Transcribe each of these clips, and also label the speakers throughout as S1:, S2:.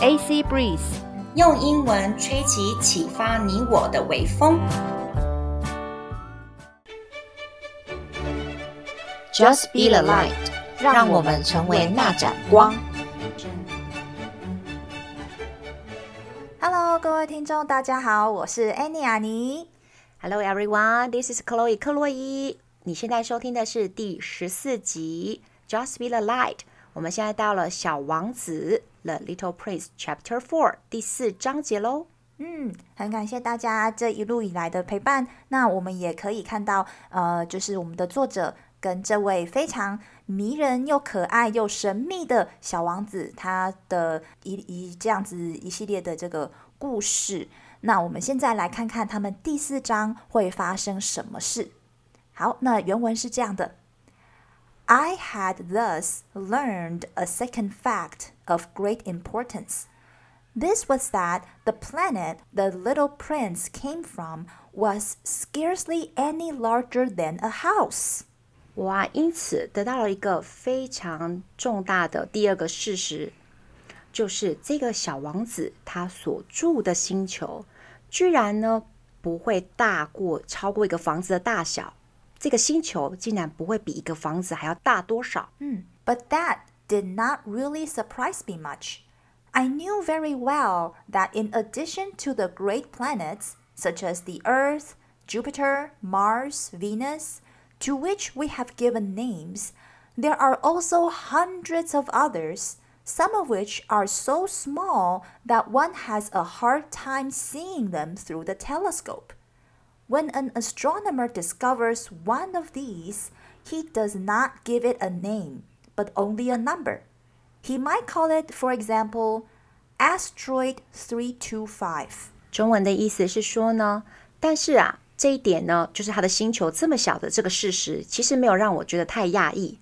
S1: AC breeze，
S2: 用英文吹起启发你我的微风。Just be the light，让我们成为那盏光。
S3: Hello，各位听众，大家好，我是 Annie 阿妮。
S1: Hello everyone, this is Chloe 克洛伊。你现在收听的是第十四集《Just Be the Light》。我们现在到了《小王子》The Little Prince Chapter Four 第四章节喽。
S3: 嗯，很感谢大家这一路以来的陪伴。那我们也可以看到，呃，就是我们的作者跟这位非常迷人又可爱又神秘的小王子，他的一一这样子一系列的这个故事。那我们现在来看看他们第四章会发生什么事。好，那原文是这样的 ：I had thus learned a second fact of great importance. This was that the planet the little prince came from was scarcely any larger than a house.
S1: 我啊，因此得到了一个非常重大的第二个事实，就是这个小王子他所住的星球，居然呢不会大过超过一个房子的大小。 这个星球竟然不会比一个房子还要大多少？
S3: But that did not really surprise me much. I knew very well that in addition to the great planets, such as the Earth, Jupiter, Mars, Venus, to which we have given names, there are also hundreds of others, some of which are so small that one has a hard time seeing them through the telescope. When an astronomer discovers one of these, he does not give it a name, but only a number. He might call it, for example, asteroid 325.
S1: 中文的意思是说呢，但是啊，这一点呢，就是它的星球这么小的这个事实，其实没有让我觉得太讶异。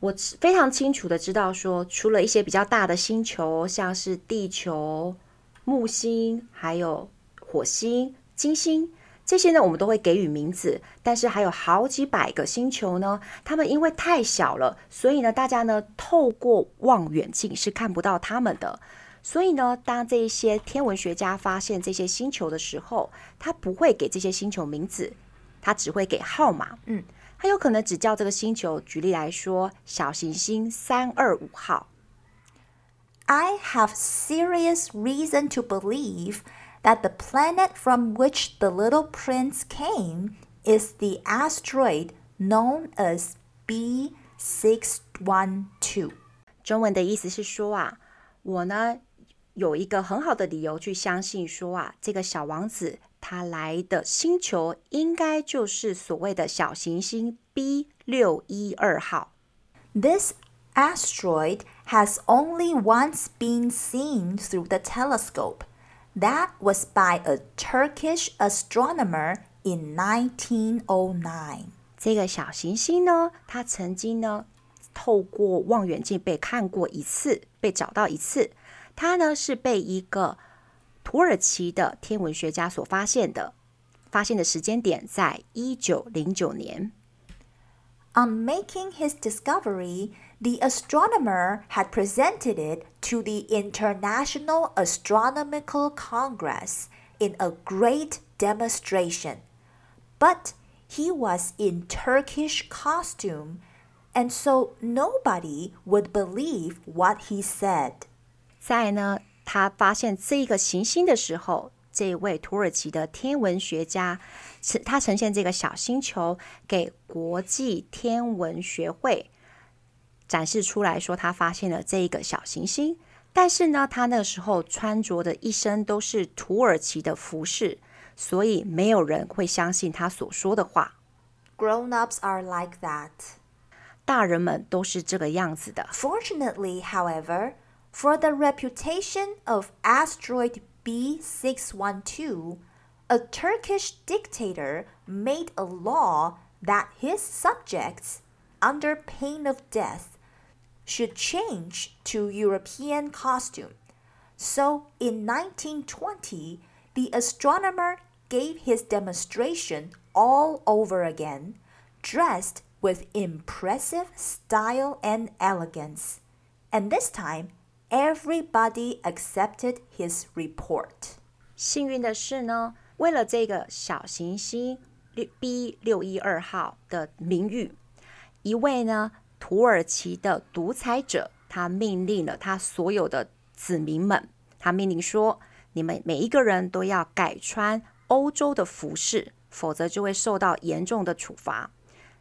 S1: 我非常清楚的知道说，除了一些比较大的星球，像是地球、木星、还有火星、金星这些呢，我们都会给予名字。但是还有好几百个星球呢，它们因为太小了，所以呢，大家呢透过望远镜是看不到它们的。所以呢，当这一些天文学家发现这些星球的时候，他不会给这些星球名字，他只会给号码。
S3: 嗯，
S1: 他有可能只叫这个星球，举例来说，小行星三二五号。
S3: I have serious reason to believe that the planet from which the little prince came is the asteroid known as B612.
S1: 中文的意思是说啊，我呢有一个很好的理由去相信说啊，这个小王子他来的星球应该就是所谓的小行星 B 六一二号。
S3: This asteroid has only once been seen through the telescope. That was by a Turkish astronomer in 1909.
S1: 这个小行星呢，它曾经呢透过望远镜被看过一次，被找到一次。它呢是被一个土耳其的天文学家所发现的，发现的时间点在一九零九年。
S3: On making his discovery, the astronomer had presented it to the International Astronomical Congress in a great demonstration. But he was in Turkish costume, and so nobody would believe what he said.
S1: 在呢，他发现这个行星的时候，这位土耳其的天文学家，是他呈现这个小星球给国际天文学会 展示出来说，他发现了这一个小行星。但是呢，他那个时候穿着的一身都是土耳其的服饰，所以没有人会相信他所说的话。
S3: Grown ups are like that.
S1: 大人们都是这个样子的。
S3: Fortunately, however, for the reputation of asteroid B612, a Turkish dictator made a law that his subjects, under pain of death, should change to European costume. So in 1920, the astronomer gave his demonstration all over again, dressed with impressive style and elegance. And this time, everybody accepted his report.
S1: 幸运的是呢，为了这个小行星 B 六一二号的名誉，一位呢 土耳其的独裁者，他命令了他所有的子民们，他命令说：你们每一个人都要改穿欧洲的服饰，否则就会受到严重的处罚。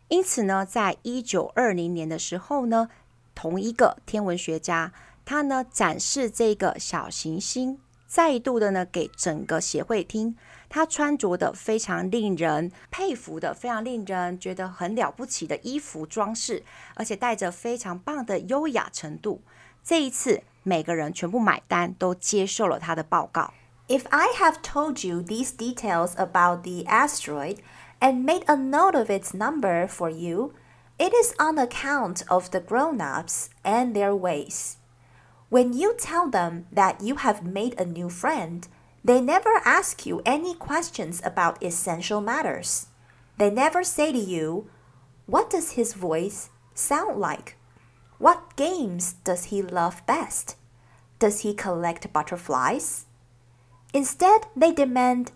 S1: 因此呢，在一九二零年的时候呢，同一个天文学家，他呢展示这个小行星。再度的呢，给整个协会听，他穿着的非常令人佩服的，非常令人觉得很了不起的衣服装饰，而且带着非常棒的优雅程度。这一次，每个人全部买单，都接受了他的报告。
S3: If I have told you these details about the asteroid and made a note of its number for you, it is on account of the grown-ups and their ways. When you tell them that you have made a new friend, they never ask you any questions about essential matters. They never say to you, What does his voice sound like? What games does he love best? Does he collect butterflies? Instead, they demand,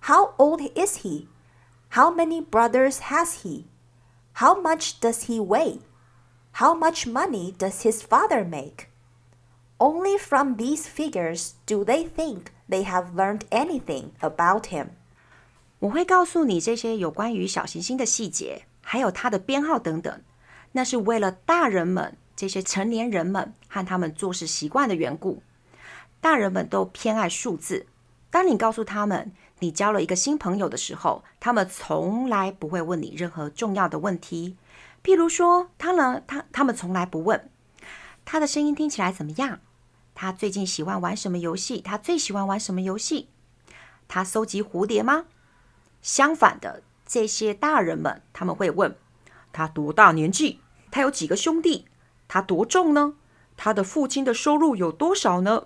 S3: How old is he? How many brothers has he? How much does he weigh? How much money does his father make? Only from these figures do they think they have learned anything about him.
S1: 我会告诉你这些有关于小行星的细节，还有它的编号等等。那是为了大人们这些成年人们和他们做事习惯的缘故。大人们都偏爱数字。当你告诉他们你交了一个新朋友的时候，他们从来不会问你任何重要的问题。譬如说，他呢，他他们从来不问。他的声音听起来怎么样？他最近喜欢玩什么游戏？他最喜欢玩什么游戏？他收集蝴蝶吗？相反的，这些大人们他们会问：他多大年纪？他有几个兄弟？他多重呢？他的父亲的收入有多少呢？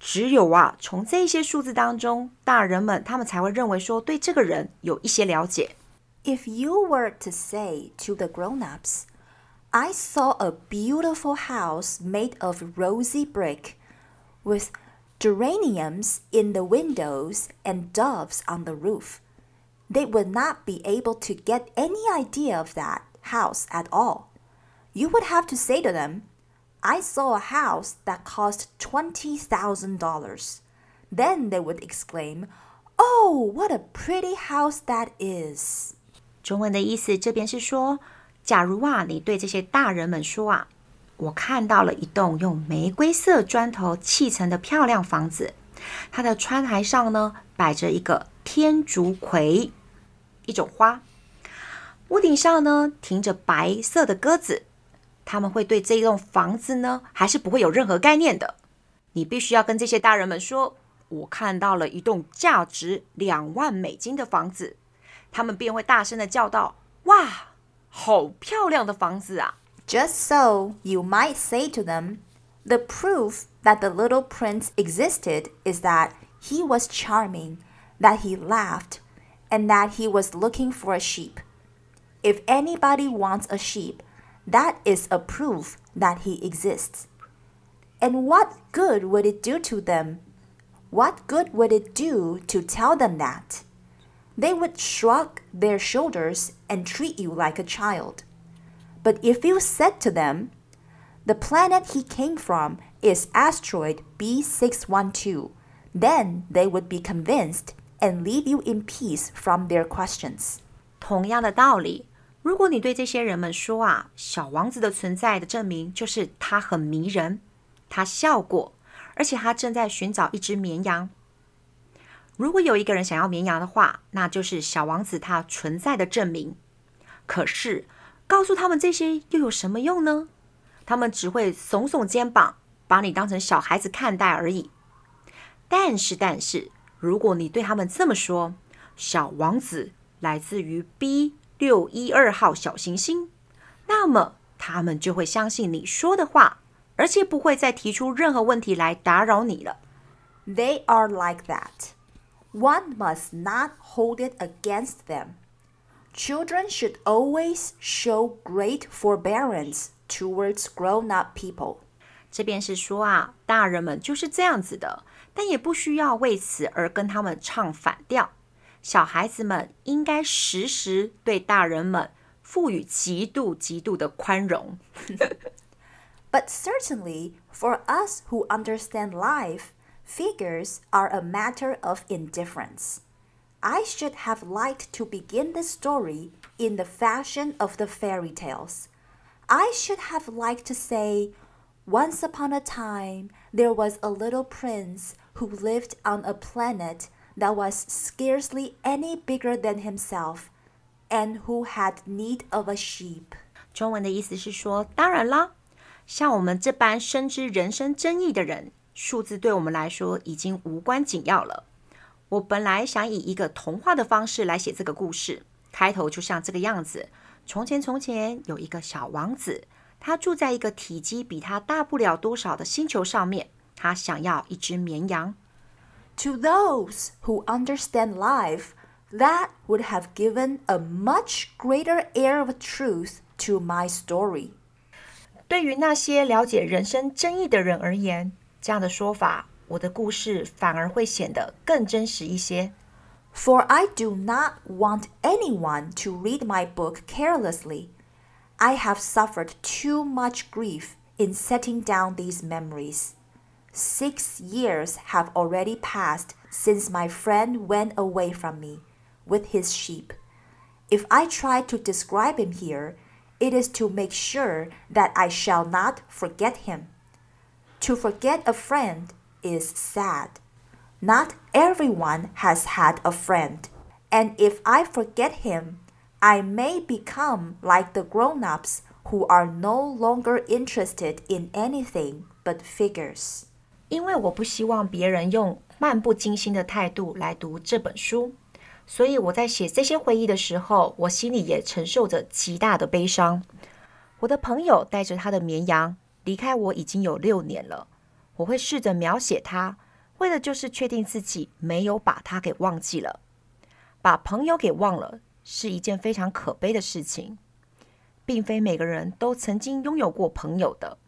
S1: 只有啊，从这些数字当中，大人们他们才会认为说对这个人有一些了解。
S3: If you were to say to the grown-ups. I saw a beautiful house made of rosy brick with geraniums in the windows and doves on the roof. They would not be able to get any idea of that house at all. You would have to say to them, I saw a house that cost $20,000. Then they would exclaim, Oh, what a pretty house that is!
S1: 中文的意思这边是说。 假如啊，你对这些大人们说啊，我看到了一栋用玫瑰色砖头砌成的漂亮房子，它的窗台上呢摆着一个天竺葵，一种花，屋顶上呢停着白色的鸽子，他们会对这栋房子呢还是不会有任何概念的。你必须要跟这些大人们说，我看到了一栋价值两万美金的房子，他们便会大声的叫道：“哇！”好漂亮的房子啊！
S3: Just so, you might say to them, the proof that the little prince existed is that he was charming, that he laughed, and that he was looking for a sheep. If anybody wants a sheep, that is a proof that he exists. And what good would it do to them? What good would it do to tell them that? they would shrug their shoulders and treat you like a child. But if you said to them, The planet he came from is asteroid B612, then they would be convinced and leave you in peace from their questions.
S1: 同样的道理，如果你对这些人们说啊，小王子的存在的证明就是他很迷人，他笑过，而且他正在寻找一只绵羊。 如果有一个人想要绵羊的话，那就是小王子他存在的证明。可是，告诉他们这些又有什么用呢？他们只会耸耸肩膀，把你当成小孩子看待而已。但是，但是，如果你对他们这么说：“小王子来自于 B 六一二号小行星”，那么他们就会相信你说的话，而且不会再提出任何问题来打扰你了。
S3: They are like that. one must not hold it against them. Children should always show great forbearance towards grown up people.
S1: 这便是说啊，大人们就是这样子的，但也不需要为此而跟他们唱反调。小孩子们应该时时对大人们赋予极度极度的宽容。
S3: But certainly, for us who understand life, figures are a matter of indifference. I should have liked to begin the story in the fashion of the fairy tales. I should have liked to say, Once upon a time, there was a little prince who lived on a planet that was scarcely any bigger than himself, and who had need of a sheep.
S1: 中文的意思是说，当然啦，像我们这般深知人生真意的人， 数字对我们来说已经无关紧要了。我本来想以一个童话的方式来写这个故事，开头就像这个样子：从前，从前有一个小王子，他住在一个体积比他大不了多少的星球上面，他想要一只绵羊。
S3: To those who understand life, that would have given a much greater air of truth to my story.
S1: 对于那些了解人生真意的人而言，这样的说法，我的故事反而会显得更真实一些。
S3: For I do not want anyone to read my book carelessly. I have suffered too much grief in setting down these memories. Six years have already passed since my friend went away from me with his sheep. If I try to describe him here, it is to make sure that I shall not forget him. To forget a friend is sad. Not everyone has had a friend, and if I forget him, I may become like the grown ups who are no longer interested in anything but figures.
S1: 因为我不希望别人用漫不经心的态度来读这本书，所以我在写这些回忆的时候，我心里也承受着极大的悲伤。我的朋友带着他的绵羊 离开我已经有六年了，我会试着描写他，为的就是确定自己没有把他给忘记了。把朋友给忘了是一件非常可悲的事情，并非每个人都曾经拥有过朋友的。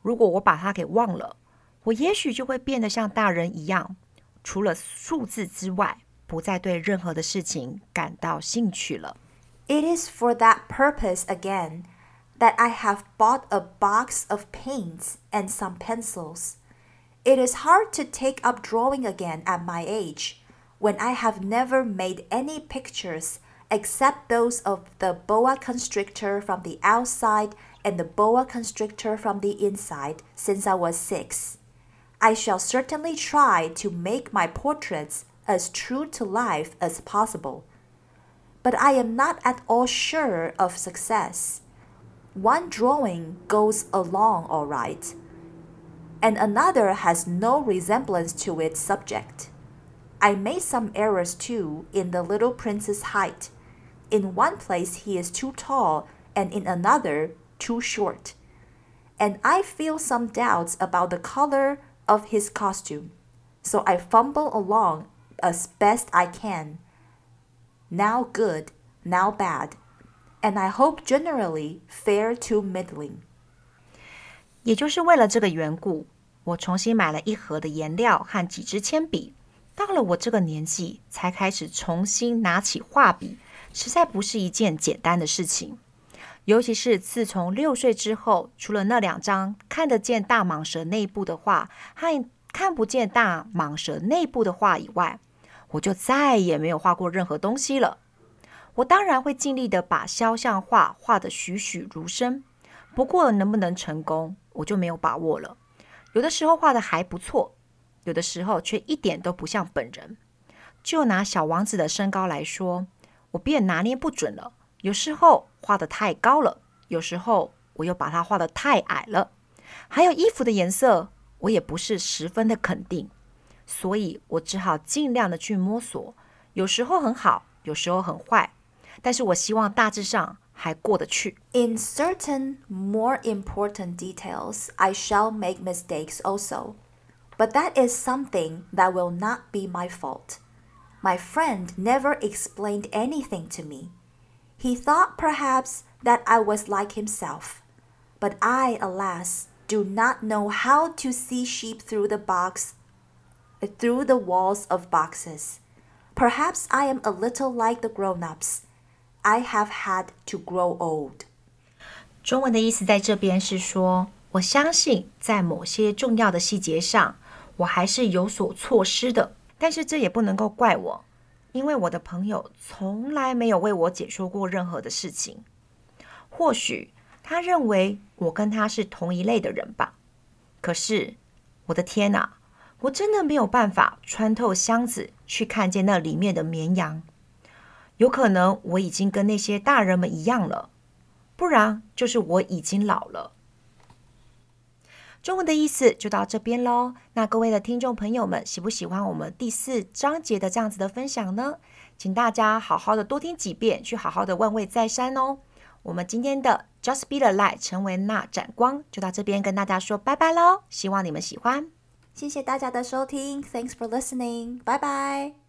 S1: 如果我把他给忘了，我也许就会变得像大人一样，除了数字之外，不再对任何的事情感到兴趣了。
S3: It is for that purpose again that I have bought a box of paints and some pencils. It is hard to take up drawing again at my age when I have never made any pictures except those of the boa constrictor from the outside and the boa constrictor from the inside since I was six. I shall certainly try to make my portraits as true to life as possible but I am not at all sure of success. One drawing goes along all right, and another has no resemblance to its subject. I made some errors too in the little prince's height. In one place he is too tall, and in another too short. And I feel some doubts about the color of his costume, so I fumble along as best I can now good, now bad, and I hope generally fair to middling.
S1: 也就是为了这个缘故，我重新买了一盒的颜料和几支铅笔。到了我这个年纪，才开始重新拿起画笔，实在不是一件简单的事情。尤其是自从六岁之后，除了那两张看得见大蟒蛇内部的画和看不见大蟒蛇内部的画以外，我就再也没有画过任何东西了。我当然会尽力的把肖像画画得栩栩如生，不过能不能成功，我就没有把握了。有的时候画的还不错，有的时候却一点都不像本人。就拿小王子的身高来说，我便拿捏不准了。有时候画的太高了，有时候我又把它画的太矮了。还有衣服的颜色，我也不是十分的肯定。所以我只好尽量的去摸索，有时候很好，有时候很坏，但是我希望大致上还过得去。
S3: In certain more important details, I shall make mistakes also. But that is something that will not be my fault. My friend never explained anything to me. He thought perhaps that I was like himself. But I, alas, do not know how to see sheep through the box through the walls of boxes. Perhaps I am a little like the grown-ups. I have had to grow old.
S1: 中文的意思在这边是说，我相信在某些重要的细节上，我还是有所错失的。但是这也不能够怪我，因为我的朋友从来没有为我解说过任何的事情。或许他认为我跟他是同一类的人吧。可是，我的天哪！我真的没有办法穿透箱子去看见那里面的绵羊。有可能我已经跟那些大人们一样了，不然就是我已经老了。中文的意思就到这边喽。那各位的听众朋友们，喜不喜欢我们第四章节的这样子的分享呢？请大家好好的多听几遍，去好好的万味再三哦。我们今天的 Just Be the Light，成为那盏光，就到这边跟大家说拜拜喽。希望你们喜欢。
S3: 谢谢大家的收听，Thanks for listening，拜拜。